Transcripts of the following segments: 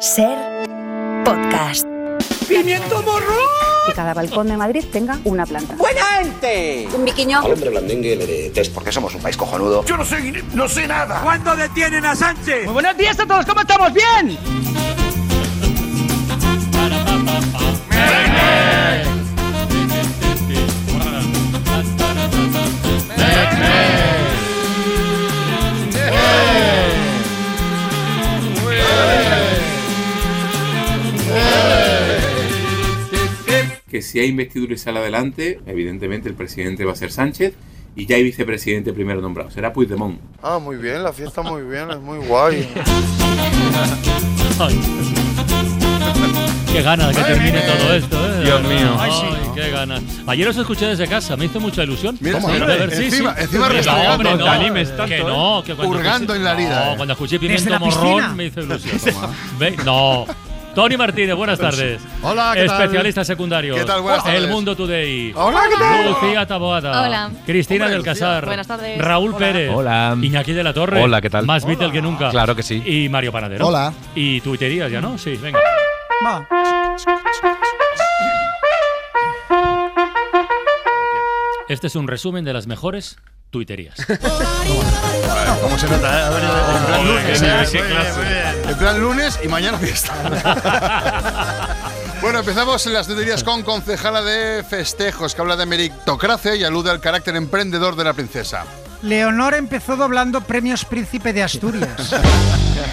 Ser podcast. ¡Pimiento morro! que cada balcón de Madrid tenga una planta. ¡Buena gente! Un biquiño. Al hombre blandengue le detesto porque somos un país cojonudo. Yo no sé, no sé nada. ¿Cuándo detienen a Sánchez? Muy buenos días a todos, ¿cómo estamos? ¡Bien! Que si hay investidura y sale adelante, evidentemente el presidente va a ser Sánchez y ya hay vicepresidente primero nombrado, será Puigdemont. Ah, muy bien, la fiesta muy bien, es muy guay. Qué ganas que termine todo esto, ¿eh? Dios mío. Ay, sí. qué ganas. Ayer os escuché desde casa, me hizo mucha ilusión. Mira, ¿Cómo? hombre, ver, sí, encima- sí. encima hombre, no, te animes tanto, Que ¿eh? no, que cuando Hurgando escuché- en la herida, No, ¿eh? cuando escuché pimiento morrón me hizo ilusión. Ve- No. Tony Martínez, buenas tardes. Hola, ¿qué tal? Especialista secundario. ¿Qué tal? Buenas El tardes. Mundo Today. Hola, ¿qué tal? Lucía Taboada. Hola. Cristina Hombre, del. Casar. Buenas tardes. Raúl Hola. Pérez. Hola. Iñaki de la Torre. Hola, ¿qué tal? Más Beatle que nunca. Claro que sí. Y Mario Panadero. Hola. Y tuiterías ya, ¿no? Sí, venga. Va. Este es un resumen de las mejores tuiterías. ¿Cómo se nota? eh? En plan lunes, ¿eh? En plan lunes y mañana fiesta. Bueno, empezamos en las tuterías con concejala de festejos, que habla de meritocracia y alude al carácter emprendedor de la princesa. Leonor empezó doblando premios Príncipe de Asturias.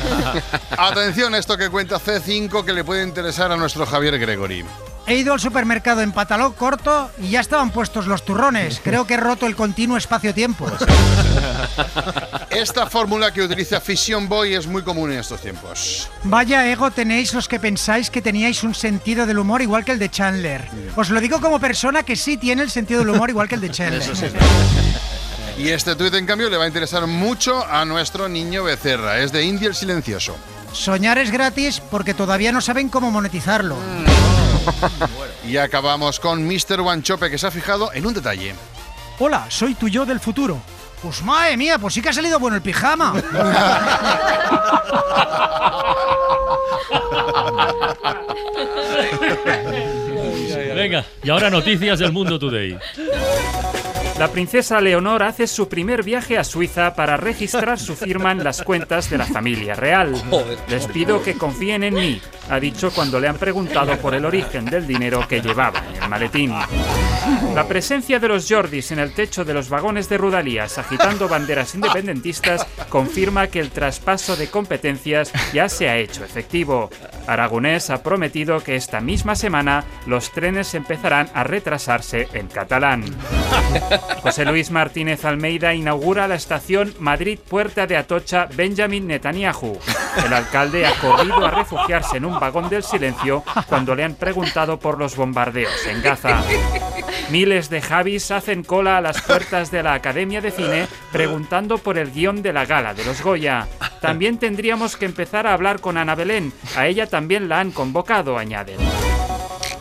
Atención a esto que cuenta C5 que le puede interesar a nuestro Javier Gregory. He ido al supermercado en pantalón corto y ya estaban puestos los turrones. Creo que he roto el continuo espacio-tiempo. Esta fórmula que utiliza Fission Boy es muy común en estos tiempos. Vaya ego tenéis los que pensáis que teníais un sentido del humor igual que el de Chandler. Os lo digo como persona que sí tiene el sentido del humor igual que el de Chandler. Y este tuit, en cambio, le va a interesar mucho a nuestro niño Becerra. Es de India el Silencioso. Soñar es gratis porque todavía no saben cómo monetizarlo. Y acabamos con Mr. Wanchope, que se ha fijado en un detalle. Hola, soy tu yo del futuro. Pues madre mía, pues sí que ha salido bueno el pijama. Venga, y ahora noticias del Mundo Today. La princesa Leonor hace su primer viaje a Suiza para registrar su firma en las cuentas de la familia real. Les pido que confíen en mí, ha dicho cuando le han preguntado por el origen del dinero que llevaba en el maletín. La presencia de los Jordis en el techo de los vagones de Rudalías agitando banderas independentistas confirma que el traspaso de competencias ya se ha hecho efectivo. Aragonés ha prometido que esta misma semana los trenes empezarán a retrasarse en catalán. José Luis Martínez Almeida inaugura la estación Madrid-Puerta de Atocha Benjamin Netanyahu. El alcalde ha corrido a refugiarse en un vagón del silencio cuando le han preguntado por los bombardeos en Gaza. Miles de Javis hacen cola a las puertas de la Academia de Cine preguntando por el guion de la gala de los Goya. También tendríamos que empezar a hablar con Ana Belén. A ella también la han convocado, añaden.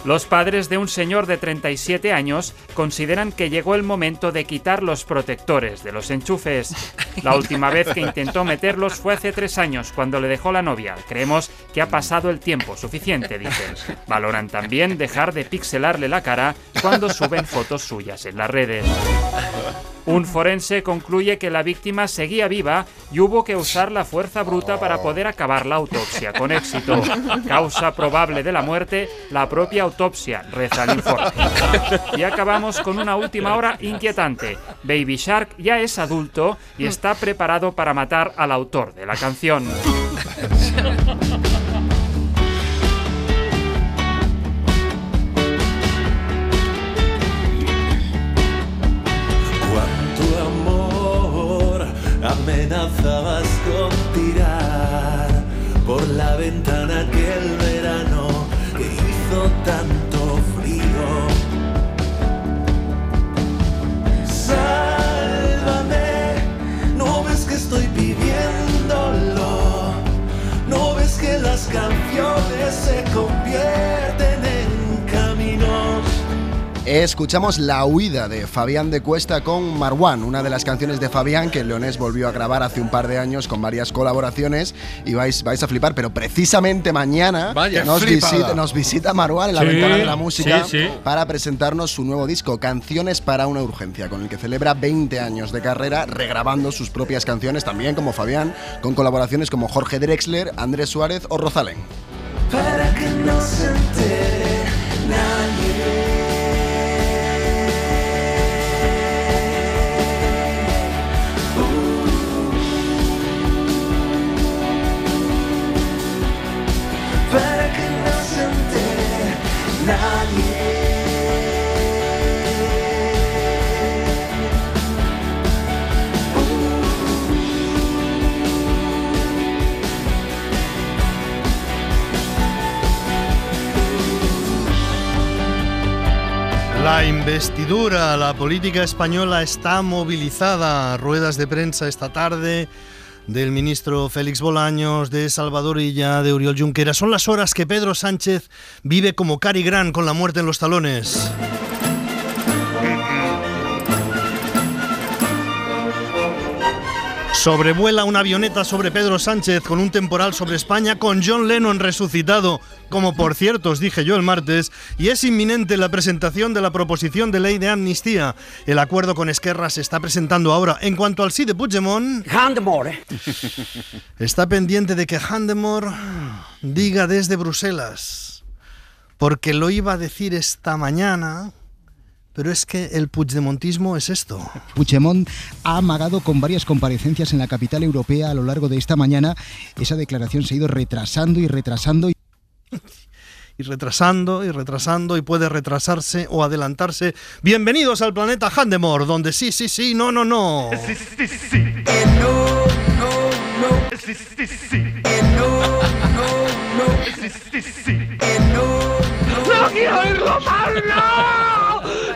Los padres de un señor de 37 años consideran que llegó el momento de quitar los protectores de los enchufes. La última vez que intentó meterlos fue hace tres años, cuando le dejó la novia. Creemos que ha pasado el tiempo suficiente, dicen. Valoran también dejar de pixelarle la cara cuando suben fotos suyas en las redes. Un forense concluye que la víctima seguía viva y hubo que usar la fuerza bruta para poder acabar la autopsia con éxito. Causa probable de la muerte, la propia autopsia, reza el informe. Y acabamos con una última hora inquietante. Baby Shark ya es adulto y está preparado para matar al autor de la canción. Ventana aquel verano que hizo tanto frío. Sálvame, no ves que estoy pidiéndolo, no ves que las canciones se convierten. Escuchamos La huida de Fabián de Cuesta con Marwan, una de las canciones de Fabián que Leonés volvió a grabar hace un par de años con varias colaboraciones y vais, vais a flipar, pero precisamente mañana Vaya, nos, visita, nos visita Marwan en la Sí, ventana de la música sí, sí. para presentarnos su nuevo disco, Canciones para una urgencia, con el que celebra 20 años de carrera regrabando sus propias canciones, también como Fabián, con colaboraciones como Jorge Drexler, Andrés Suárez o Rosalén. para que no se entere la política española está movilizada. Ruedas de prensa esta tarde del ministro Félix Bolaños, de Salvador Illa, de Oriol Junqueras. Son las horas que Pedro Sánchez vive como Cary Grant con la muerte en los talones. Sobrevuela una avioneta sobre Pedro Sánchez con un temporal sobre España con John Lennon resucitado, como por cierto os dije yo el martes, y es inminente la presentación de la proposición de ley de amnistía. El acuerdo con Esquerra se está presentando ahora. En cuanto al sí de Puigdemont, está pendiente de que Handemore diga desde Bruselas, porque lo iba a decir esta mañana, pero es que el puigdemontismo es esto. Puigdemont ha amagado con varias comparecencias en la capital europea a lo largo de esta mañana. Esa declaración se ha ido retrasando y retrasando. Y y retrasando y retrasando y puede retrasarse o adelantarse. Bienvenidos al planeta Handemore, donde sí, sí, sí, no, no, no. Sí, sí, sí. Eh, no, no, no. Sí, sí, sí. Eh, no, no, no. Sí, sí, sí. Eh, no, no. ¡No quiero oírlo más! ¡No!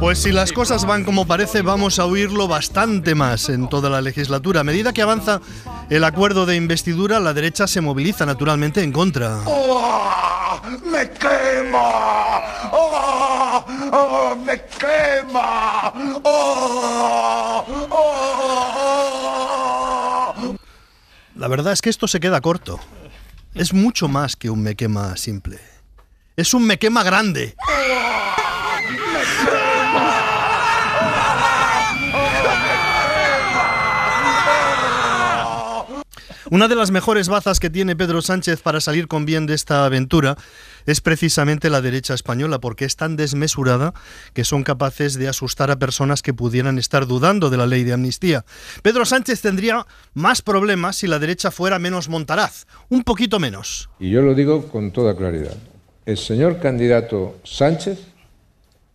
Pues si las cosas van como parece, vamos a oírlo bastante más en toda la legislatura. A medida que avanza el acuerdo de investidura, la derecha se moviliza naturalmente en contra. ¡Oh! ¡Me quema! ¡Oh! ¡Oh! ¡Me quema! ¡Oh! ¡Oh! La verdad es que esto se queda corto. Es mucho más que un me quema simple. Es un me quema grande. Una de las mejores bazas que tiene Pedro Sánchez para salir con bien de esta aventura es precisamente la derecha española, porque es tan desmesurada que son capaces de asustar a personas que pudieran estar dudando de la ley de amnistía. Pedro Sánchez tendría más problemas si la derecha fuera menos montaraz, un poquito menos. Y yo lo digo con toda claridad. El señor candidato Sánchez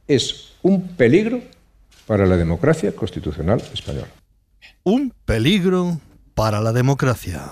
es un peligro para la democracia constitucional española. Un peligro para la democracia.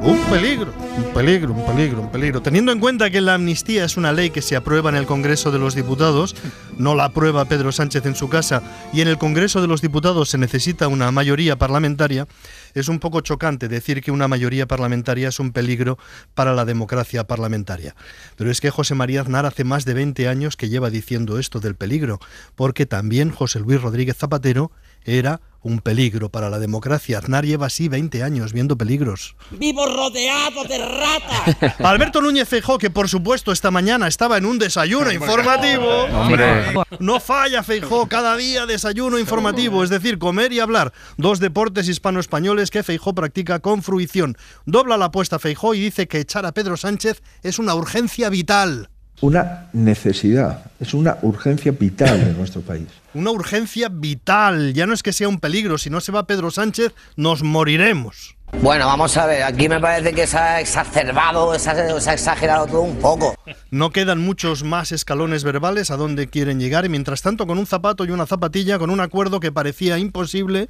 Un peligro, un peligro, un peligro, un peligro. Teniendo en cuenta que la amnistía es una ley que se aprueba en el Congreso de los Diputados, no la aprueba Pedro Sánchez en su casa, y en el Congreso de los Diputados se necesita una mayoría parlamentaria, es un poco chocante decir que una mayoría parlamentaria es un peligro para la democracia parlamentaria. Pero es que José María Aznar hace más de 20 años que lleva diciendo esto del peligro, porque también José Luis Rodríguez Zapatero era un peligro para la democracia. Aznar lleva así 20 años viendo peligros. Vivo rodeado de ratas. Alberto Núñez Feijó, que por supuesto esta mañana estaba en un desayuno informativo. Hombre. No falla Feijó, cada día desayuno informativo, es decir, comer y hablar. Dos deportes hispano-españoles que Feijó practica con fruición. Dobla la apuesta Feijó y dice que echar a Pedro Sánchez es una urgencia vital. Una necesidad, es una urgencia vital en nuestro país. Una urgencia vital. Ya no es que sea un peligro, si no se va Pedro Sánchez, nos moriremos. Bueno, vamos a ver, aquí me parece que se ha exacerbado, se ha, se ha exagerado todo un poco. No quedan muchos más escalones verbales a donde quieren llegar y mientras tanto con un zapato y una zapatilla, con un acuerdo que parecía imposible,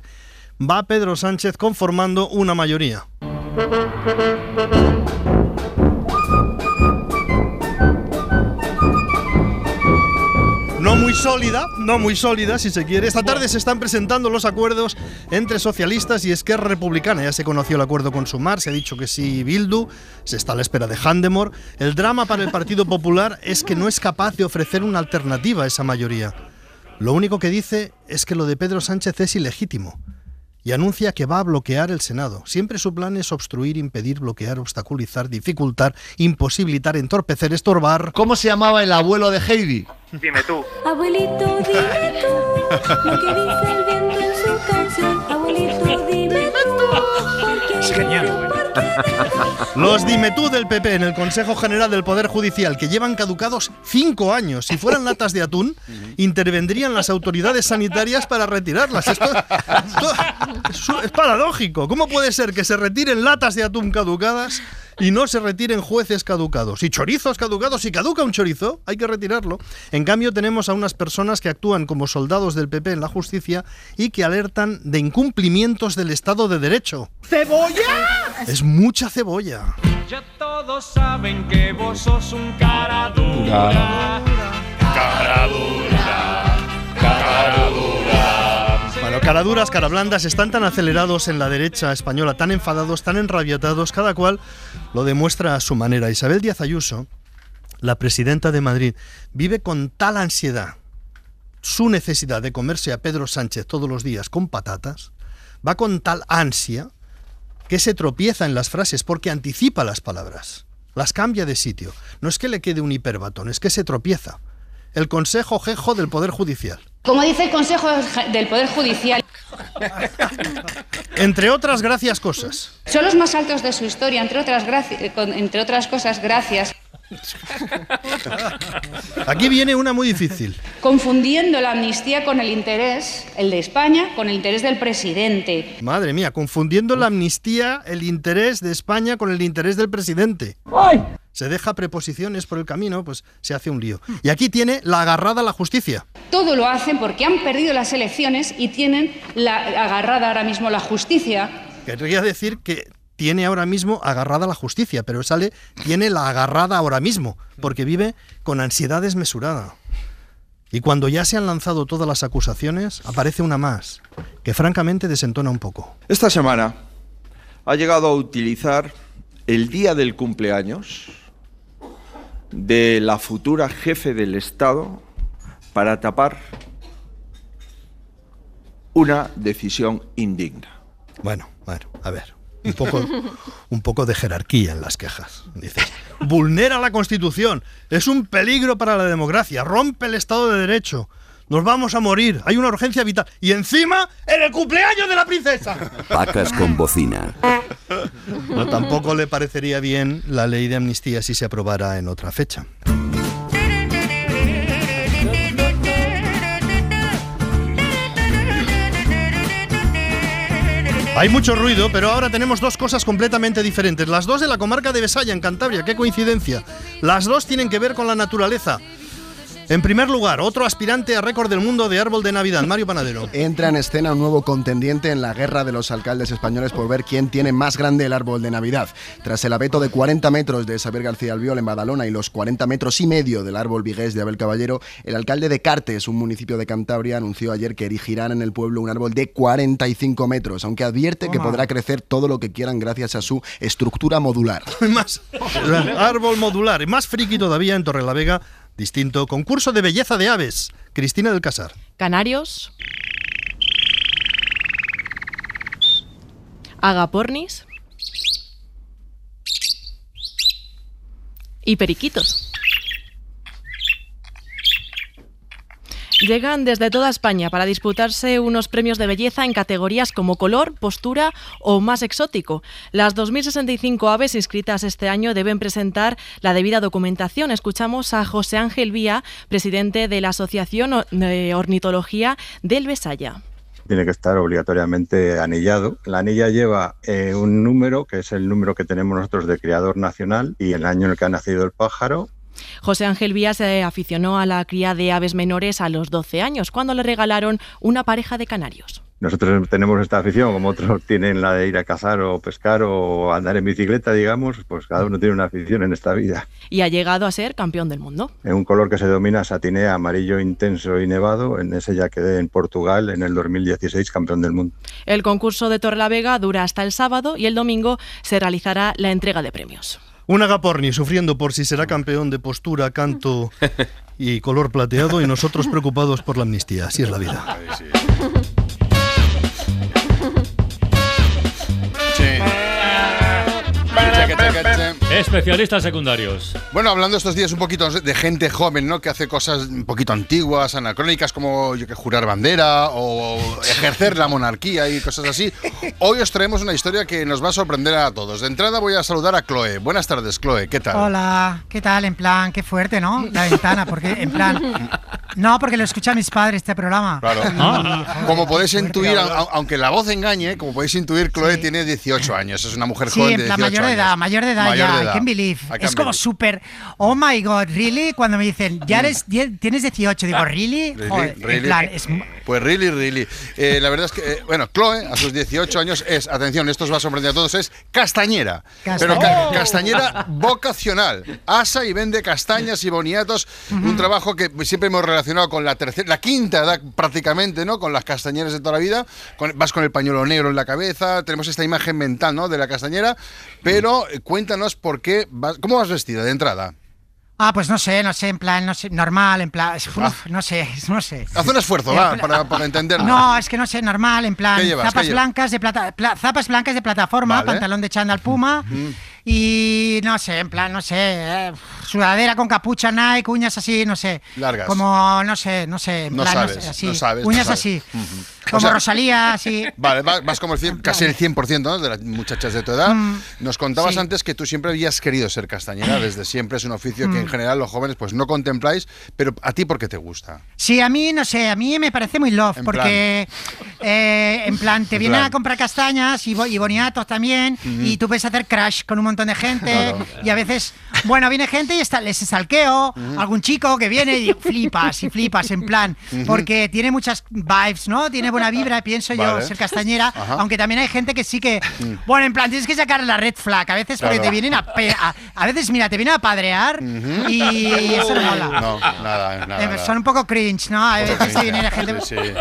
va Pedro Sánchez conformando una mayoría. Sólida, no muy sólida, si se quiere. Esta tarde se están presentando los acuerdos entre socialistas y Esquerra Republicana. Ya se conoció el acuerdo con Sumar, se ha dicho que sí Bildu, se está a la espera de Handemore. El drama para el Partido Popular es que no es capaz de ofrecer una alternativa a esa mayoría. Lo único que dice es que lo de Pedro Sánchez es ilegítimo y anuncia que va a bloquear el Senado. Siempre su plan es obstruir, impedir, bloquear, obstaculizar, dificultar, imposibilitar, entorpecer, estorbar. ¿Cómo se llamaba el abuelo de Heidi? Dime tú. Abuelito, dime tú lo que dice el viento en su canción. Abuelito, dime tú. Es genial. Los dimetú del PP en el Consejo General del Poder Judicial, que llevan caducados cinco años. Si fueran latas de atún, intervendrían las autoridades sanitarias para retirarlas. Esto, esto es, es paradójico. ¿Cómo puede ser que se retiren latas de atún caducadas y no se retiren jueces caducados? Y chorizos caducados. Si caduca un chorizo, hay que retirarlo. En cambio, tenemos a unas personas que actúan como soldados del PP en la justicia y que alertan de incumplimientos del Estado de Derecho. ¡Cebolla! Es mucha cebolla. Ya todos saben que vos sos un cara dura. Cara dura. Cara dura. Bueno, caraduras, carablandas están tan acelerados en la derecha española, tan enfadados, tan enrabiatados, cada cual lo demuestra a su manera. Isabel Díaz Ayuso, la presidenta de Madrid, vive con tal ansiedad su necesidad de comerse a Pedro Sánchez todos los días con patatas, va con tal ansia que se tropieza en las frases porque anticipa las palabras, las cambia de sitio. No es que le quede un hiperbatón, es que se tropieza. El Consejo Jejo del Poder Judicial. Como dice el Consejo del Poder Judicial, Entre otras gracias cosas. son los más altos de su historia, entre otras, entre otras cosas, gracias, Aquí viene una muy difícil. Confundiendo la amnistía con el interés, el de España, con el interés del presidente. Madre mía, confundiendo la amnistía, el interés de España con el interés del presidente. Se deja preposiciones por el camino, pues se hace un lío. Y aquí tiene la agarrada a la justicia. Todo lo hacen porque han perdido las elecciones y tienen la, agarrada ahora mismo la justicia. Querría decir que tiene ahora mismo agarrada la justicia, pero sale, tiene la agarrada ahora mismo, porque vive con ansiedad desmesurada. Y cuando ya se han lanzado todas las acusaciones, aparece una más, que francamente desentona un poco. Esta semana ha llegado a utilizar el día del cumpleaños de la futura jefe del Estado para tapar una decisión indigna. Bueno, bueno, a ver. Un poco, un poco de jerarquía en las quejas. Dices, vulnera la Constitución, es un peligro para la democracia, rompe el Estado de Derecho, nos vamos a morir, hay una urgencia vital. Y encima, en el cumpleaños de la princesa. Pacas con bocina. No, tampoco le parecería bien la ley de amnistía si se aprobara en otra fecha. Hay mucho ruido, pero ahora tenemos dos cosas completamente diferentes. Las dos de la comarca de Besaya, en Cantabria. ¡Qué coincidencia! Las dos tienen que ver con la naturaleza. En primer lugar, otro aspirante a récord del mundo de árbol de Navidad, Mario Panadero. Entra en escena un nuevo contendiente en la guerra de los alcaldes españoles por ver quién tiene más grande el árbol de Navidad. Tras el abeto de 40 metros de Xavier García Albiol en Badalona y los 40 metros y medio del árbol vigués de Abel Caballero, el alcalde de Cartes, un municipio de Cantabria, anunció ayer que erigirán en el pueblo un árbol de 45 metros, aunque advierte que podrá crecer todo lo que quieran gracias a su estructura modular. más árbol modular y más friki todavía en Torrelavega, distinto concurso de belleza de aves. Cristina del Casar. Canarios. Agapornis. Y periquitos. Llegan desde toda España para disputarse unos premios de belleza en categorías como color, postura o más exótico. Las 2.065 aves inscritas este año deben presentar la debida documentación. Escuchamos a José Ángel Vía, presidente de la Asociación de Ornitología del Besaya. tiene que estar obligatoriamente anillado. La anilla lleva eh, un número, que es el número que tenemos nosotros de criador nacional, y el año en el que ha nacido el pájaro. José Ángel Vía se aficionó a la cría de aves menores a los 12 años, cuando le regalaron una pareja de canarios. nosotros tenemos esta afición, como otros tienen la de ir a cazar o pescar o andar en bicicleta, digamos, pues cada uno tiene una afición en esta vida. Y ha llegado a ser campeón del mundo. En un color que se domina satinea, amarillo intenso y nevado, en ese ya quedé en Portugal en el 2016 campeón del mundo. El concurso de Torrelavega dura hasta el sábado y el domingo se realizará la entrega de premios. Un agaporni sufriendo por si será campeón de postura, canto y color plateado y nosotros preocupados por la amnistía. Así es la vida. Especialistas secundarios. Bueno, hablando estos días un poquito de gente joven, ¿no? Que hace cosas un poquito antiguas, anacrónicas, como yo que jurar bandera o ejercer la monarquía y cosas así. Hoy os traemos una historia que nos va a sorprender a todos. De entrada voy a saludar a Chloe. Buenas tardes, Chloe. ¿Qué tal? Hola, ¿qué tal? En plan, qué fuerte, ¿no? La ventana, porque en plan... No, porque lo escuchan mis padres este programa. Claro. Ah. Como podéis intuir, aunque la voz engañe, como podéis intuir, Chloe tiene 18 años. Es una mujer Sí, joven en de plan 18 mayor de edad, años. Mayor de edad Mayor ya, de I edad. can believe. I can es como súper, oh my god, really? Cuando me dicen, ya eres, tienes 18, digo, really? Really, Joder, en really. plan, es Pues really, really. Eh, la verdad es que, eh, bueno, Chloe, a sus 18 años, es, atención, esto os va a sorprender a todos, es castañera. Pero ca- Oh. castañera vocacional. Asa y vende castañas y boniatos. Un trabajo que siempre hemos relacionado con la tercera, la quinta edad prácticamente, ¿no? Con las castañeras de toda la vida. Con- vas con el pañuelo negro en la cabeza. Tenemos esta imagen mental, ¿no? De la castañera. Pero eh, cuéntanos por qué, vas, ¿cómo vas vestida de entrada? Ah, pues no sé, no sé, en plan, no sé, normal, en plan, uf, Ah. no sé, no sé. Haz un esfuerzo, va, para, para entenderlo. No, es que no sé, normal, en plan, ¿Qué llevas? zapas blancas de plata, pla- zapas blancas de plataforma, Vale. pantalón de chándal puma y no sé, en plan, no sé, eh, sudadera con capucha Nike, uñas así, no sé. Largas. Como, no sé, no sé, en No plan, sabes, sé, así, no sabes, no uñas sabes. así. Como O sea- Rosalía, así. Vale, vas, como el 100 casi el 100% ¿no? de las muchachas de tu edad. Mm, Nos contabas sí. antes que tú siempre habías querido ser castañera, desde siempre es un oficio que en Mm. general los jóvenes pues no contempláis, pero a ti ¿por qué te gusta? Sí, a mí, no sé, a mí me parece muy love, En porque eh, en plan, te En vienen plan. a comprar castañas y, bo- y boniatos también, Ujú. y tú puedes hacer crash con un montón de gente, Claro. y a veces, bueno, viene gente y está, les salqueo, algún chico que viene y flipas, y flipas, en plan, Ujú. porque tiene muchas vibes, ¿no? Tiene buena vibra, pienso yo, Vale. ser castañera, Ajá. aunque también hay gente que sí que, bueno, en plan, tienes que sacar la red flag, a veces porque Claro. te vienen a, a, a veces, mira, te vienen a padrear, y, y eso no mola. No, nada, nada. Eh, nada. Son un poco cringe, ¿no? A veces sí viene gente Sí, sí.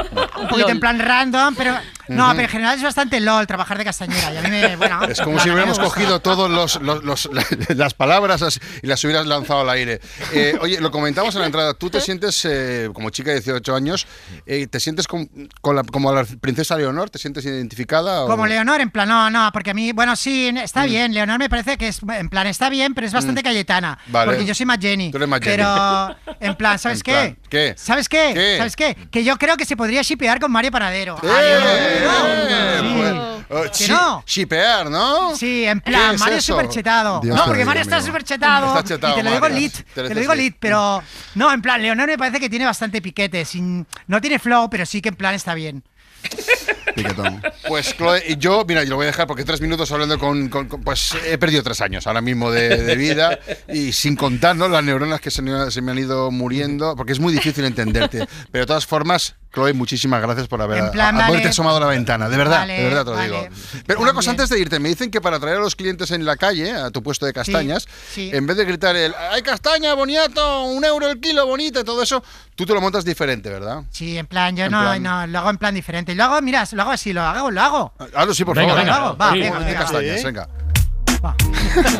un poquito en plan random, pero no, Ujú. pero en general es bastante lol trabajar de castañera. Y a mí me, bueno, Es como si hubiéramos cogido todas los, los- los- las palabras y las hubieras lanzado al aire. Eh, oye, lo comentamos en la entrada. Tú te sientes, eh, como chica de 18 años, eh, ¿te sientes con, con la- como la princesa Leonor? ¿Te sientes identificada? o- Como Leonor, en plan, no, no, porque a mí, bueno, sí, está Mm. bien. Leonor me parece que es, en plan, está bien, pero es bastante Cayetana. Vale. Porque yo soy más Jenny. Tú eres más Jenny. Pero, en plan, ¿sabes En qué? plan, ¿qué? ¿Sabes qué? ¿Qué? ¿Sabes qué? Que yo creo que se podría shipear con Mario Paradero. ¡Eh! Eh, no, pues, sí. oh, ¿Que chi- no? Shipear, ¿no? Sí, en ¿Qué plan, es Mario es súper chetado. Dios No, porque Mario está súper chetado. Está chetado, y te lo digo Mario. lit, Te te lo digo lit. lit, pero no, en plan, Leonor me parece que tiene bastante piquete. Sin, no tiene flow, pero sí que en plan está bien. Piquetón. Pues Chloe, y yo, mira, yo lo voy a dejar porque tres minutos hablando con, con- con- pues he perdido tres años ahora mismo de, de vida y sin contar ¿no? las neuronas que se me, se me han ido muriendo, porque es muy difícil entenderte. Pero de todas formas, Chloe, muchísimas gracias por haber plan, a- haberte vale. asomado a la ventana, de verdad, Vale, de verdad te lo vale. digo. Pero una cosa antes de irte, me dicen que para traer a los clientes en la calle, a tu puesto de castañas, sí. en vez de gritar el ¡hay castaña, boniato, un euro el kilo, bonita y todo eso, tú te lo montas diferente, ¿verdad? Sí, en plan, yo En no, plan- no, lo hago en plan diferente. Y lo hago, mira, lo hago así, lo hago, lo hago. Hazlo sí, por Venga, favor. venga, venga. va, Sí, venga, venga. castañas, venga.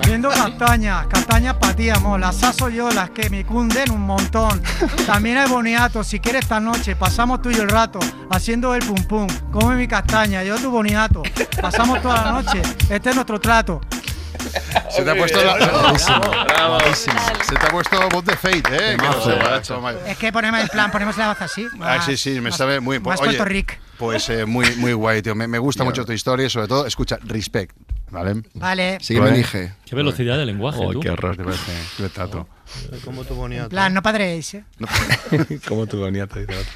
Viendo castañas, castañas para ti, amor. Las aso yo, las que me cunden un montón. También hay boniato. Si quieres esta noche, pasamos tú y yo el rato haciendo el pum pum. Come mi castaña, yo tu boniato. Pasamos toda la noche. Este es nuestro trato. Se te ha puesto la. Bravísimo. Se te ha puesto voz de Fate, ¿eh? Es que ponemos el plan, ponemos la voz así. Ah, sí, sí, me más- sabe muy. Más oye, Puerto Rico. Pues eh, muy, muy guay, tío. Me, me gusta mucho tu historia y sobre todo, escucha, respect, ¿vale? Vale. Sí que me dije. Qué velocidad de lenguaje, Oh, tú. qué horror, te parece. Qué trato. Como tu boniato. En plan, no padréis, ¿eh? Como tu boniato, dice otro.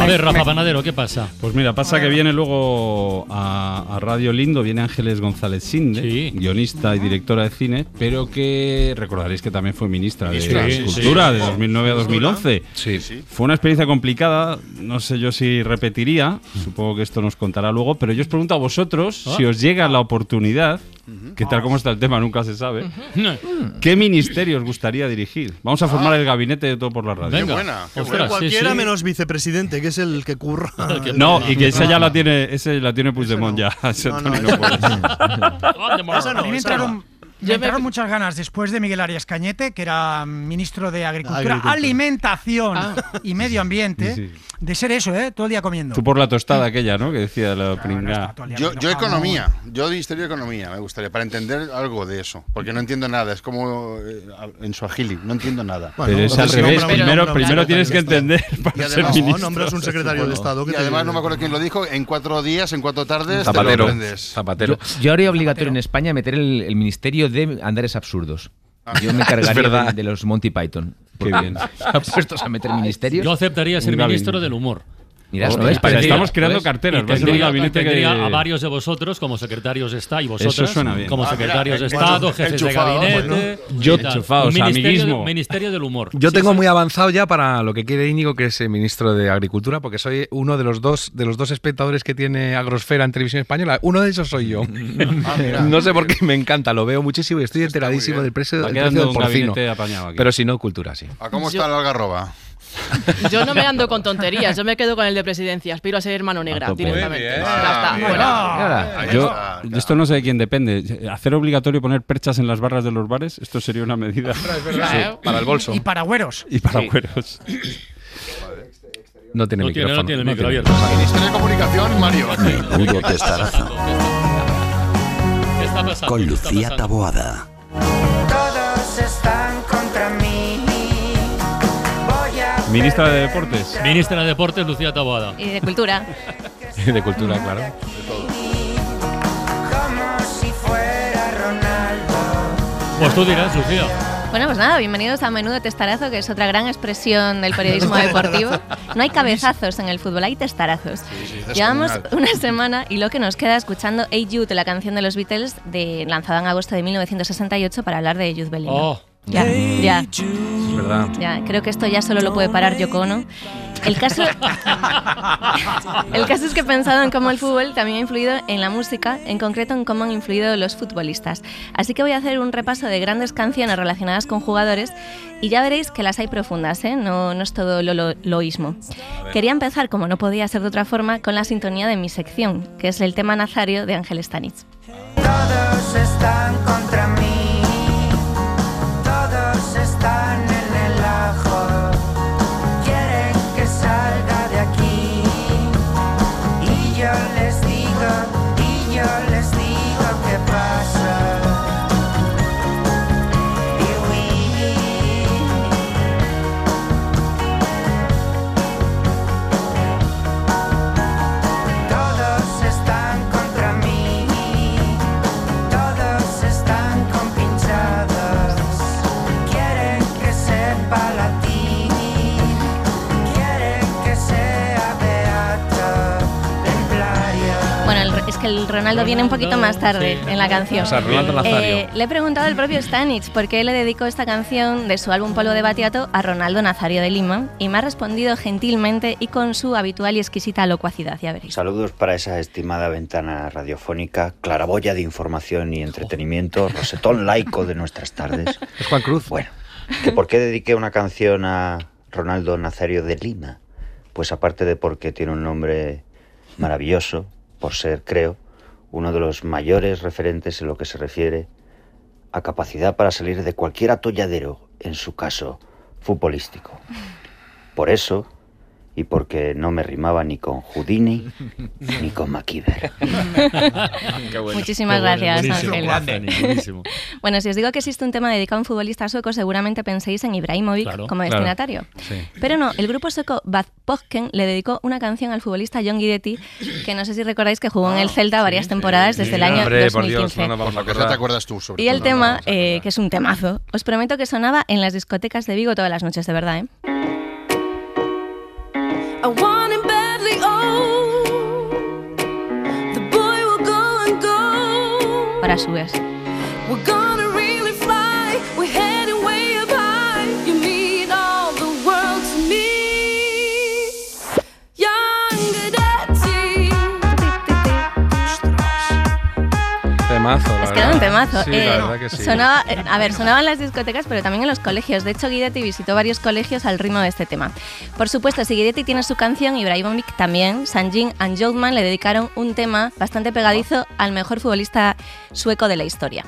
A ver, Rafa Panadero, ¿qué pasa? Pues mira, pasa que viene luego a, a Radio Lindo, viene Ángeles González Sinde, guionista y directora de cine, pero que recordaréis que también fue ministra de Sí, sí. Cultura de 2009 a 2011. Sí. Fue una experiencia complicada, no sé yo si repetiría, supongo que esto nos contará luego, pero yo os pregunto a vosotros, Ah. si os llega la oportunidad, que tal como está el tema nunca se sabe, ¿qué ministerio os gustaría dirigir? Vamos a formar el gabinete de todo por la radio. Venga. buena, Ostras, sí, Cualquiera sí. menos vicepresidente, que es el que curra. No, y que esa ya la tiene, ese la tiene Puigdemont ya. Ese No, no, Tony no puede. Esa esa no. me entraron muchas ganas después de Miguel Arias Cañete, que era ministro de Agricultura, Agricultura. Alimentación y Medio Ambiente, Sí. de ser eso, ¿eh? Todo el día comiendo. Tú por la tostada aquella, ¿no? Que decía la pringa. Yo, yo economía, yo ministerio de economía me gustaría, para entender algo de eso, porque no entiendo nada, es como eh, en Swahili, no entiendo nada. Pero es al revés, primero, primero tienes que entender para Y ser además- ministro. nombras un secretario de Estado. Y además no me acuerdo quién lo dijo, en cuatro días, en cuatro tardes, te Zapatero. lo aprendes. Yo, yo haría obligatorio en España meter el, el Ministerio de Andares Absurdos. Yo me encargaría de, de los Monty Python. Qué bien. puestos a meter ministerios. Yo aceptaría ser ministro del humor. Mira, Hostia, ¿no Parecido, estamos creando ¿ves? carteras. Y Va a ser un gabinete que... a varios de vosotros como secretarios de Estado y vosotras como Ah, mira, secretarios de Estado, bueno, jefes de gabinete. bueno. Yo- ministerio, amiguismo. ministerio del humor. Yo Sí, tengo sí. muy avanzado ya para lo que quiere Íñigo, que es eh, ministro de Agricultura, porque soy uno de los dos de los dos espectadores que tiene Agrosfera en televisión española. Uno de esos soy yo. mira. no sé por qué me encanta, lo veo muchísimo y estoy enteradísimo del precio, del porcino. Pero si no, cultura, sí. ¿A cómo Yo- está la algarroba? Yo no me ando con tonterías, yo me quedo con el de presidencia. Aspiro a ser hermano negra tope. directamente. Bien. Ya está, Yo, esto no sé de quién depende. ¿Hacer obligatorio poner perchas en las barras de los bares? Esto sería una medida. verdad. Para el bolso. Y para güeros. Y para Sí. cueros. No tiene No micrófono. tiene no tiene. Ministerio de Comunicación, Mario. Menudo testarazo. Con ¿Qué está Lucía pasando? Taboada. Ministra de Deportes. Ministra de Deportes, Lucía Taboada. Y de cultura. de cultura, claro. como si fuera Ronaldo. Pues tú dirás, Lucía. Bueno, pues nada, bienvenidos a Menudo Testarazo, que es otra gran expresión del periodismo deportivo. No hay cabezazos en el fútbol, hay testarazos. Llevamos una semana y lo que nos queda escuchando Hey Jude, la canción de los Beatles, de, lanzada en agosto de 1968 para hablar de Jude Bellingham. Oh. Ya, ya. Es verdad. Ya, creo que esto ya solo lo puede parar Yoko Ono. El caso, el caso es que he pensado en cómo el fútbol también ha influido en la música, en concreto en cómo han influido los futbolistas. Así que voy a hacer un repaso de grandes canciones relacionadas con jugadores y ya veréis que las hay profundas, ¿eh? no, no es todo lo, lo- loísmo. Quería empezar, como no podía ser de otra forma, con la sintonía de mi sección, que es el tema nazario de Ángel Stanitz. Todos están contra mí. El- Ronaldo viene un poquito más tarde en la canción. O sea, Ronaldo Nazario. Eh, le he preguntado al propio Stanich por qué le dedicó esta canción de su álbum Polo de Batiato a Ronaldo Nazario de Lima y me ha respondido gentilmente y con su habitual y exquisita locuacidad, ya veréis. Saludos para esa estimada ventana radiofónica, claraboya de información y entretenimiento, rosetón laico de nuestras tardes. Es Juan Cruz. Bueno, ¿que ¿por qué dediqué una canción a Ronaldo Nazario de Lima? Pues aparte de porque tiene un nombre maravilloso, por ser, creo, uno de los mayores referentes en lo que se refiere a capacidad para salir de cualquier atolladero, en su caso, futbolístico. Por eso, y porque no me rimaba ni con Houdini ni con MacGyver. Muchísimas gracias, Ángel. Buenísimo. Bueno, si os digo que existe un tema dedicado a un futbolista sueco, seguramente penséis en Ibrahimovic Claro, como claro. destinatario. Sí. Pero no, el grupo sueco Bad Pojken le dedicó una canción al futbolista John Guidetti, que no sé si recordáis que jugó en el Celta varias temporadas desde el año Hombre, por 2015. Dios, no vamos a ¿Qué te acuerdas tú sobre Y el tema, eh, que es un temazo, os prometo que sonaba en las discotecas de Vigo todas las noches, de verdad, ¿eh? I want him badly, oh. The boy will go and go. Para subir. We're gonna really fly. We're heading way up high. You mean all the world to me. Young Temazo, la Un temazo. Sí, Eh, la verdad que sí. sonaba, eh, a ver, sonaba en las discotecas, pero también en los colegios. De hecho, Guidetti visitó varios colegios al ritmo de este tema. Por supuesto, si Guidetti tiene su canción, Ibrahimovic también, Sanjin and Jotman le dedicaron un tema bastante pegadizo al mejor futbolista sueco de la historia.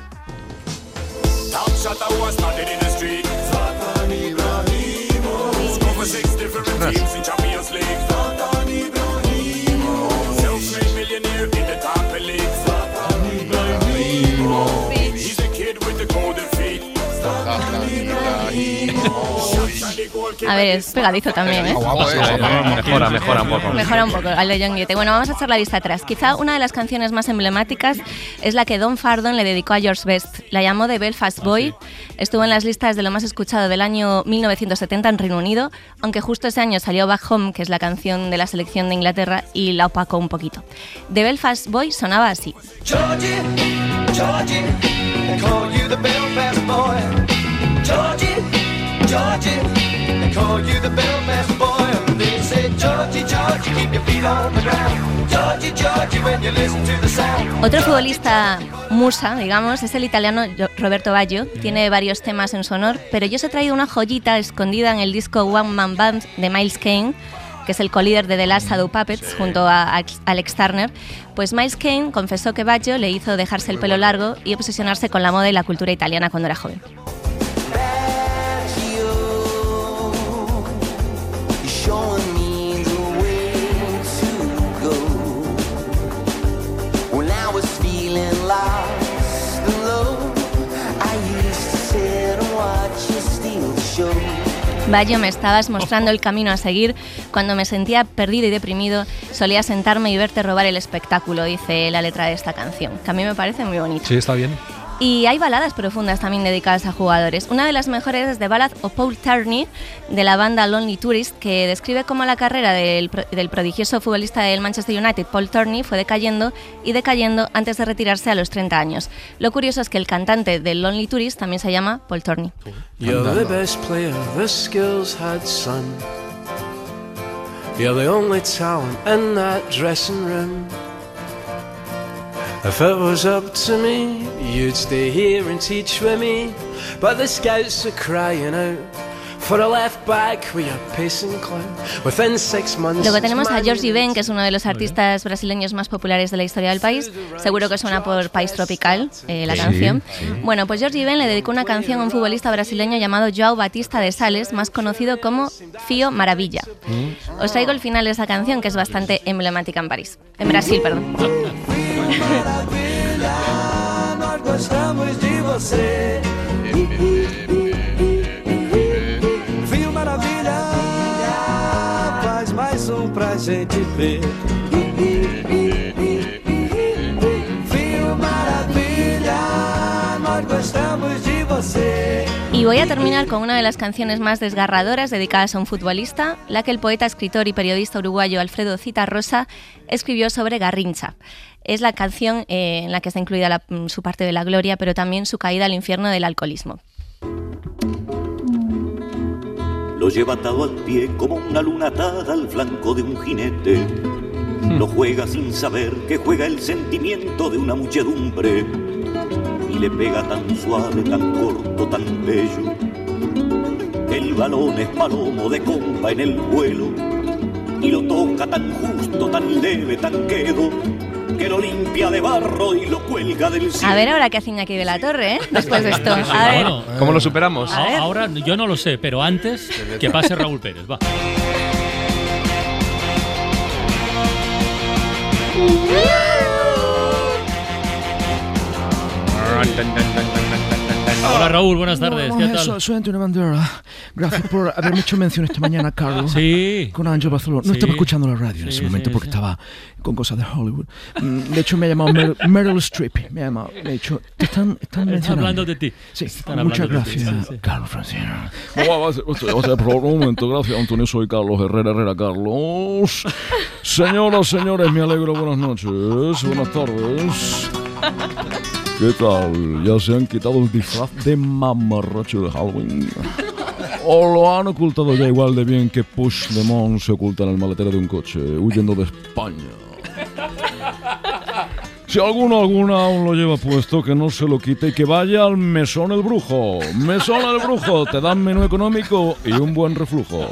A ver, es pegadizo también, ¿eh? Mejora, mejora un poco. Mejora un poco al de John. Bueno, vamos a echar la vista atrás. Quizá una de las canciones más emblemáticas es la que Don Fardon le dedicó a George Best. La llamó The Belfast Boy. Estuvo en las listas de lo más escuchado del año 1970 en Reino Unido, aunque justo ese año salió Back Home, que es la canción de la selección de Inglaterra, y la opacó un poquito. The Belfast Boy sonaba así. Georgie, Georgie, they call you the Belfast boy. Georgie, Georgie, they call you the Belfast boy. They say, Georgie, Georgie, keep your feet on the ground. Georgie, Georgie, when you listen to the sound. Otro futbolista musa, digamos, es el italiano Roberto Baggio. Tiene varios temas en su honor, pero yo os he traído una joyita escondida en el disco One Man Band de Miles Kane, que es el co-líder de The Last Shadow Puppets, junto a Alex- Alex Turner. Pues Miles Kane confesó que Baggio le hizo dejarse el pelo largo y obsesionarse con la moda y la cultura italiana cuando era joven. Baggio, me estabas mostrando el camino a seguir. Cuando me sentía perdido y deprimido, solía sentarme y verte robar el espectáculo, dice la letra de esta canción, que a mí me parece muy bonita. Sí, está bien. Y hay baladas profundas también dedicadas a jugadores. Una de las mejores es The Ballad of Paul Turney, de la banda Lonely Tourist, que describe cómo la carrera del, pro- del prodigioso futbolista del Manchester United, Paul Turney, fue decayendo y decayendo antes de retirarse a los 30 años. Lo curioso es que el cantante del Lonely Tourist también se llama Paul Turney. You're the best player the skills had, son. You're the only talent in that dressing room. If it was up to me, you'd stay here and teach with me. But the scouts are crying out for a left back with your pacing clown. Within six months. Luego tenemos a Man Georgie Ben, que es uno de los artistas brasileños más populares de la historia del país. Seguro que suena por País Tropical, eh, la Sí, canción. sí. Bueno, pues Georgie Ben le dedicó una canción a un futbolista brasileño llamado João Batista de Sales, más conocido como Fio Maravilla. Os traigo el final de esa canción, que es bastante emblemática en París. En Brasil, perdón. Nós gostamos de você. Fio Maravilha, faz mais um pra gente ver. Fio Maravilha, nós gostamos de. Y voy a terminar con una de las canciones más desgarradoras dedicadas a un futbolista, la que el poeta, escritor y periodista uruguayo Alfredo Citarrosa escribió sobre Garrincha. Es la canción eh, en la que está incluida mm, su parte de la gloria, pero también su caída al infierno del alcoholismo. Lo lleva atado al pie como una luna atada al flanco de un jinete. Lo juega sin saber que juega el sentimiento de una muchedumbre. Le pega tan suave, tan corto, tan bello. El balón es palomo de compa en el vuelo. Y lo toca tan justo, tan leve, tan quedo. Que lo limpia de barro y lo cuelga del cielo. A ver ahora qué hace Iñaki de la Torre, ¿eh? Después de esto. A ver. Bueno, ¿Cómo lo superamos? a- ahora yo no lo sé, pero antes que pase Raúl Pérez, va. Raúl, buenas tardes. ¿Qué Vamos, tal? Soy, Antonio Bandera. Gracias por haberme hecho mención esta mañana, Carlos. Sí. Con Ángel Barcelona. No Sí. estaba escuchando la radio en Sí, ese momento sí, porque sí. estaba con cosas de Hollywood. Mm, De hecho, me ha llamado Meryl, Meryl Streep. Me ha llamado. Me ha dicho, te están, están hablando de ti. Sí, Están muchas de ti, gracias, sí, sí. Carlos Francino. No, va a ser- va a ser por un momento, gracias Antonio, soy Carlos Herrera Herrera Carlos. Señoras, señores, me alegro, buenas noches, buenas tardes. ¿Qué tal? ¿Ya se han quitado el disfraz de mamarracho de Halloween? ¿O lo han ocultado ya igual de bien que Puigdemont se oculta en el maletero de un coche, huyendo de España? Si alguno alguna aún lo lleva puesto, que no se lo quite y que vaya al Mesón el Brujo. Mesón el Brujo, te dan menú económico y un buen reflujo.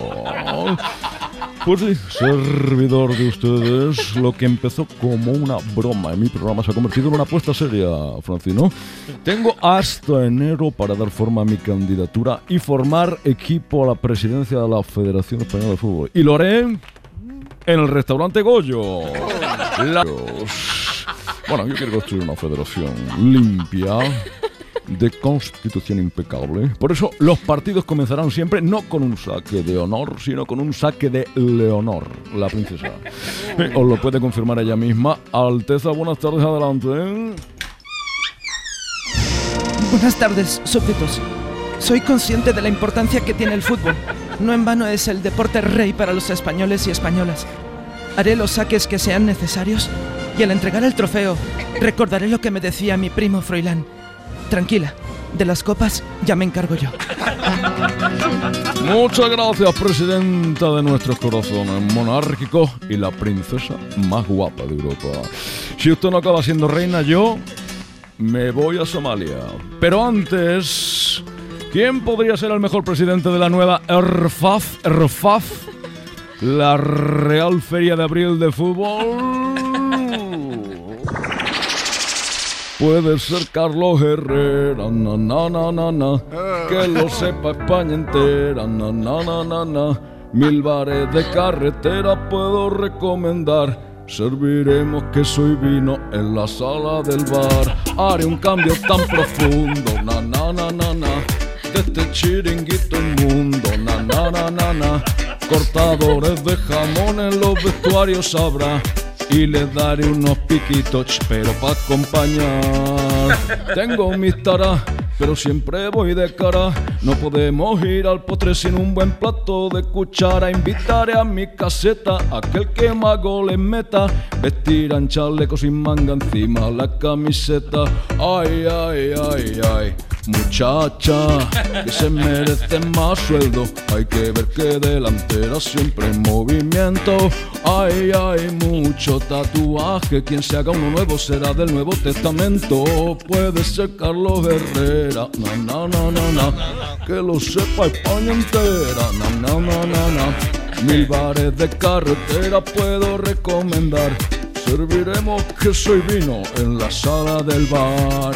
Pues sí, servidor de ustedes, lo que empezó como una broma en mi programa se ha convertido en una apuesta seria, Francino. Tengo hasta enero para dar forma a mi candidatura y formar equipo a la presidencia de la Federación Española de Fútbol. Y lo haré en el restaurante Goyo. La- Bueno, yo quiero construir una federación limpia, de constitución impecable. Por eso los partidos comenzarán siempre no con un saque de honor, sino con un saque de Leonor, la princesa. Eh, Os lo puede confirmar ella misma. Alteza, buenas tardes, adelante. Buenas tardes, súbditos. Soy consciente de la importancia que tiene el fútbol. No en vano es el deporte rey para los españoles y españolas. Haré los saques que sean necesarios y al entregar el trofeo recordaré lo que me decía mi primo Froilán. Tranquila, de las copas ya me encargo yo. Muchas gracias, presidenta de nuestros corazones monárquicos y la princesa más guapa de Europa. Si usted no acaba siendo reina, yo me voy a Somalia. Pero antes, ¿quién podría ser el mejor presidente de la nueva RFAF? RFAF, la Real Feria de Abril de Fútbol. Puede ser Carlos Herrera, na na na na na, que lo sepa España entera, na na na na na. Mil bares de carretera puedo recomendar. Serviremos queso y vino en la sala del bar. Haré un cambio tan profundo, na na na na na, de este chiringuito inmundo, na na na na na. Cortadores de jamón en los vestuarios habrá y le daré unos piquitos, pero para acompañar. Tengo mis taras, pero siempre voy de cara. No podemos ir al postre sin un buen plato de cuchara. Invitaré a mi caseta aquel que más goles meta. Vestirán chalecos sin manga encima la camiseta. Ay, ay, ay, ay. Muchacha, que se merece más sueldo. Hay que ver que delantera siempre en movimiento. Ay, ay, mucho tatuaje. Quien se haga uno nuevo será del Nuevo Testamento. Puede ser Carlos Herrera. Na, na, na, na, na. Que lo sepa España entera. Na, na, na, na, na. Mil bares de carretera puedo recomendar. Serviremos queso y vino en la sala del bar.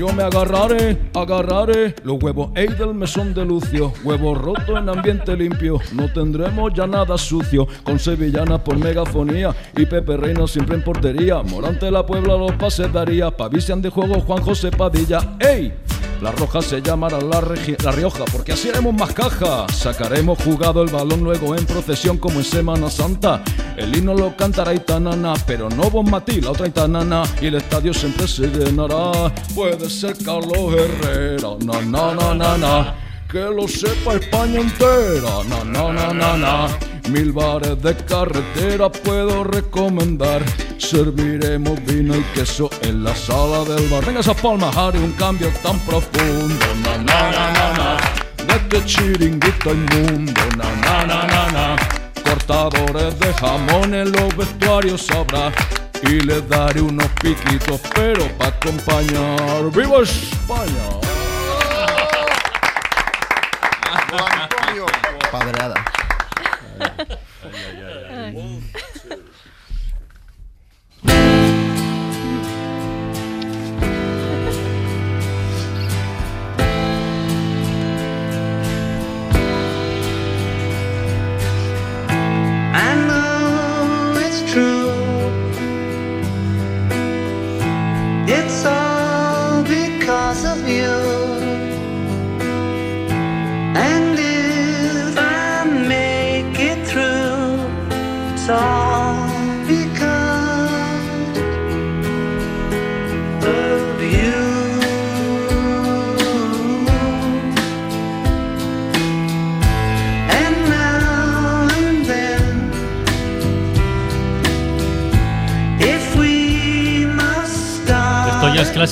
Yo me agarraré, agarraré. Los huevos ey del mesón de Lucio, huevo roto en ambiente limpio, no tendremos ya nada sucio, con sevillana por megafonía y Pepe Reina siempre en portería, Morante la Puebla los pases daría, Pavisian de juego Juan José Padilla, ¡ey! La roja se llamará la, Rioja porque así haremos más caja. Sacaremos jugado el balón luego en procesión como en Semana Santa. El himno lo cantará Itanana, pero no Bon Matí, la otra Itanana. Y el estadio siempre se llenará. Puede ser Carlos Herrera, na. Que lo sepa España entera, na na na na. Mil bares de carretera puedo recomendar. Serviremos vino y queso en la sala del bar. Venga esas palmas, haré un cambio tan profundo. Na na na na na. De este chiringuito inmundo. Na na na na na. Cortadores de jamón en los vestuarios habrá. Y les daré unos piquitos, pero para acompañar. ¡Viva España! Padreada.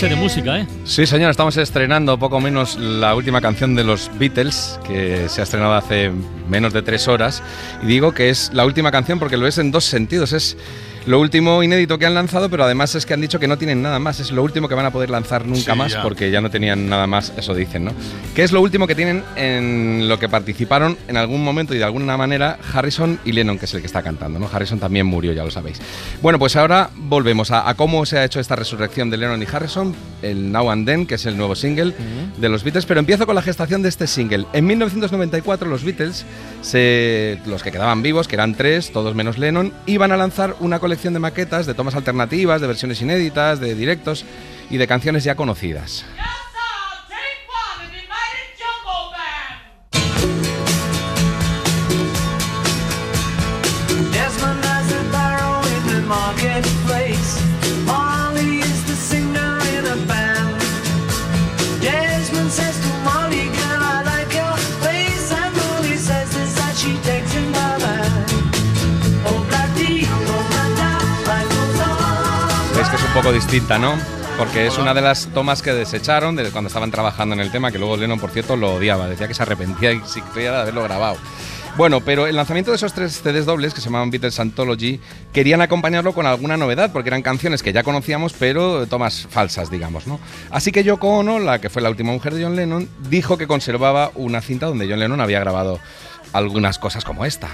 De música, ¿eh? Sí, señor, estamos estrenando poco menos la última canción de los Beatles, que se ha estrenado hace menos de tres horas. Y digo que es la última canción porque lo es en dos sentidos. Es lo último inédito que han lanzado, pero además es que han dicho que no tienen nada más. Es lo último que van a poder lanzar nunca Sí, más ya. porque ya no tenían nada más, eso dicen, ¿no? Que es lo último que tienen en lo que participaron en algún momento y de alguna manera Harrison y Lennon, que es el que está cantando, ¿no? Harrison también murió, ya lo sabéis. Bueno, pues ahora volvemos a, a cómo se ha hecho esta resurrección de Lennon y Harrison, el Now and Then, que es el nuevo single de los Beatles, pero empiezo con la gestación de este single. En 1994 los Beatles, se- los que quedaban vivos, que eran tres, todos menos Lennon, iban a lanzar una colección de maquetas, de tomas alternativas, de versiones inéditas, de directos y de canciones ya conocidas. Poco distinta, ¿no? Porque es una de las tomas que desecharon de cuando estaban trabajando en el tema, que luego Lennon, por cierto, lo odiaba. Decía que se arrepentía y siquiera de haberlo grabado. Bueno, pero el lanzamiento de esos tres CDs dobles, que se llamaban Beatles Anthology, querían acompañarlo con alguna novedad, porque eran canciones que ya conocíamos, pero tomas falsas, digamos, ¿no? Así que Yoko Ono, la que fue la última mujer de John Lennon, dijo que conservaba una cinta donde John Lennon había grabado algunas cosas como esta.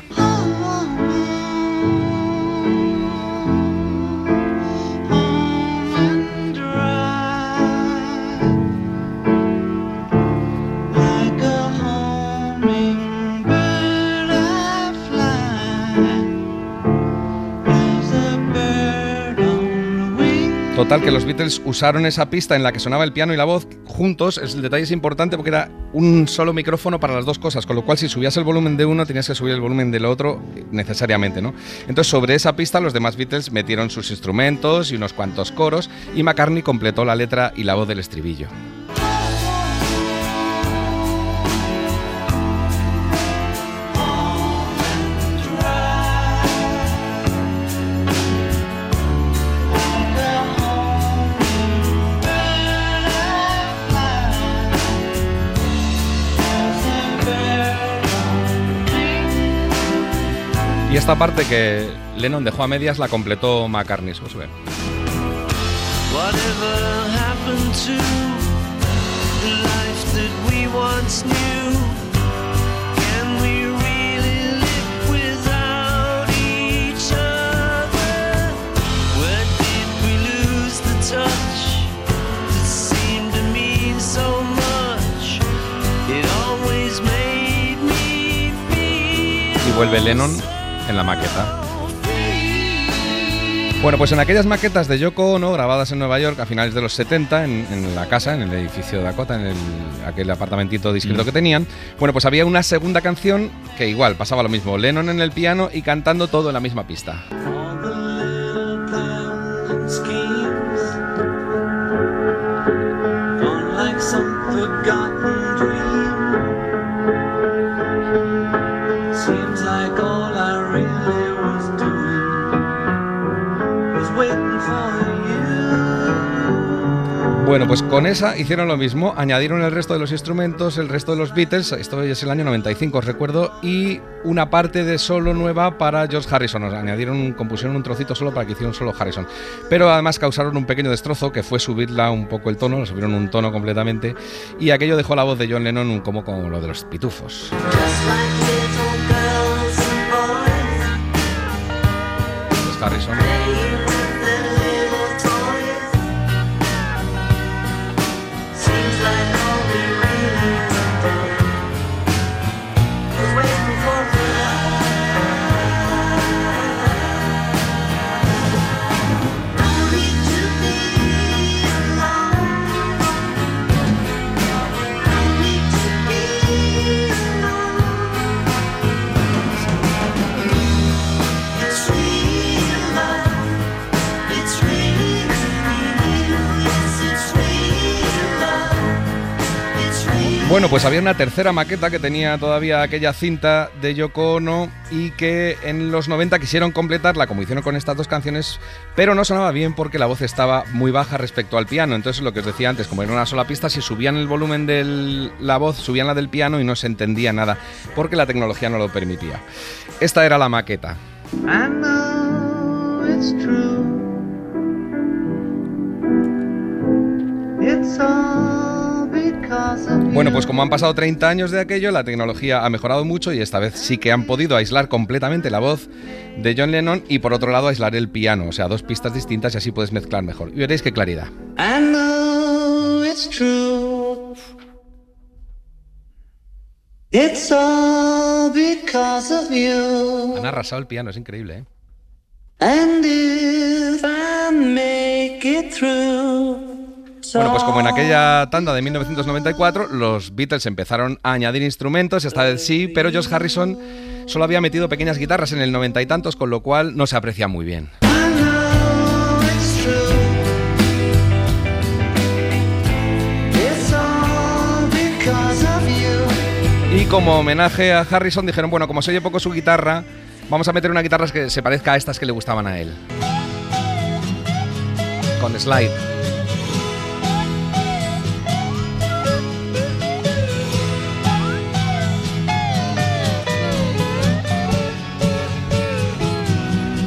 Total, que los Beatles usaron esa pista en la que sonaba el piano y la voz juntos. El detalle es importante porque era un solo micrófono para las dos cosas, con lo cual si subías el volumen de uno tenías que subir el volumen del otro necesariamente, ¿no? Entonces sobre esa pista los demás Beatles metieron sus instrumentos y unos cuantos coros y McCartney completó la letra y la voz del estribillo. Esta parte que Lennon dejó a medias la completó McCartney. Me feel Y vuelve Lennon en la maqueta. Bueno, pues en aquellas maquetas de Yoko Ono, grabadas en Nueva York a finales de los 70, en, en la casa, en el edificio de Dakota, en el- aquel apartamentito discreto que tenían, bueno, pues había una segunda canción que igual pasaba lo mismo, Lennon en el piano y cantando todo en la misma pista. Bueno, pues con esa hicieron lo mismo, añadieron el resto de los instrumentos, el resto de los Beatles, esto es el año 95 os recuerdo, y una parte de solo nueva para George Harrison, sea, añadieron, compusieron un trocito solo para que hicieron solo Harrison. Pero además causaron un pequeño destrozo que fue subirla un poco el tono, subieron un tono completamente, y aquello dejó la voz de John Lennon como, como lo de los pitufos. Bueno, pues había una tercera maqueta que tenía todavía aquella cinta de Yoko Ono y que en los 90 quisieron completarla como hicieron con estas dos canciones, pero no sonaba bien porque la voz estaba muy baja respecto al piano. Entonces, lo que os decía antes, como era una sola pista, si subían el volumen de la voz, subían la del piano y no se entendía nada porque la tecnología no lo permitía. Esta era la maqueta. Bueno, pues como han pasado 30 años de aquello, la tecnología ha mejorado mucho y esta vez sí que han podido aislar completamente la voz de John Lennon y por otro lado aislar el piano, o sea, dos pistas distintas y así puedes mezclar mejor. Y veréis qué claridad. I know it's true. It's all because of you. Han arrasado el piano, es increíble, ¿eh? And if I make it through. Bueno, pues como en aquella tanda de 1994, los Beatles empezaron a añadir instrumentos, esta vez sí, pero George Harrison solo había metido pequeñas guitarras en el noventa y tantos, con lo cual no se aprecia muy bien. Y como homenaje a Harrison dijeron, bueno, como se oye poco su guitarra, vamos a meter una guitarra que se parezca a estas que le gustaban a él. Con slide.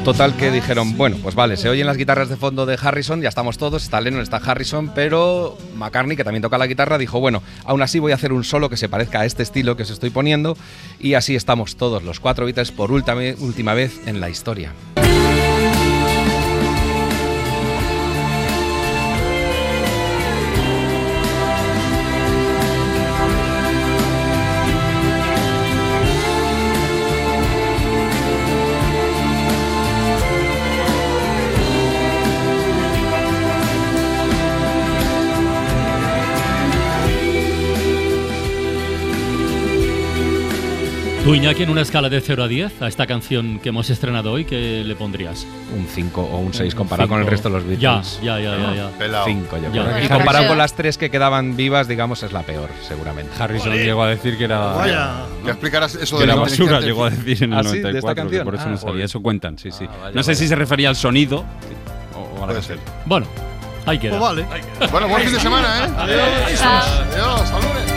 Total que dijeron, bueno, pues vale, se oyen las guitarras de fondo de Harrison, ya estamos todos, está Lennon, está Harrison, pero McCartney, que también toca la guitarra, dijo, bueno, aún así voy a hacer un solo que se parezca a este estilo que os estoy poniendo, y así estamos todos, los cuatro Beatles, por última, última vez en la historia. Tú, Iñaki, en una escala de 0 a 10, a esta canción que hemos estrenado hoy, ¿qué le pondrías? Un 5 o un 6 comparado con el cinco. resto de los Beatles. Ya, ya, ya, ya. ya. 5 yo Ya. creo. Y comparado con las tres que quedaban vivas, digamos, es la peor, seguramente. Harrison llegó a decir que era. Vaya. ¿Le explicarás eso que de era la basura, llegó a decir en el ¿Ah, sí? ¿De esta 94. que canción? por eso Ah, no salía. joder. Eso cuentan, sí, sí. vaya, no sé vaya. si se refería al sonido o, o a la canción. Bueno, ahí queda. Pues vale. Bueno, buen fin de semana, ¿eh? Adiós. Adiós. Hasta lunes.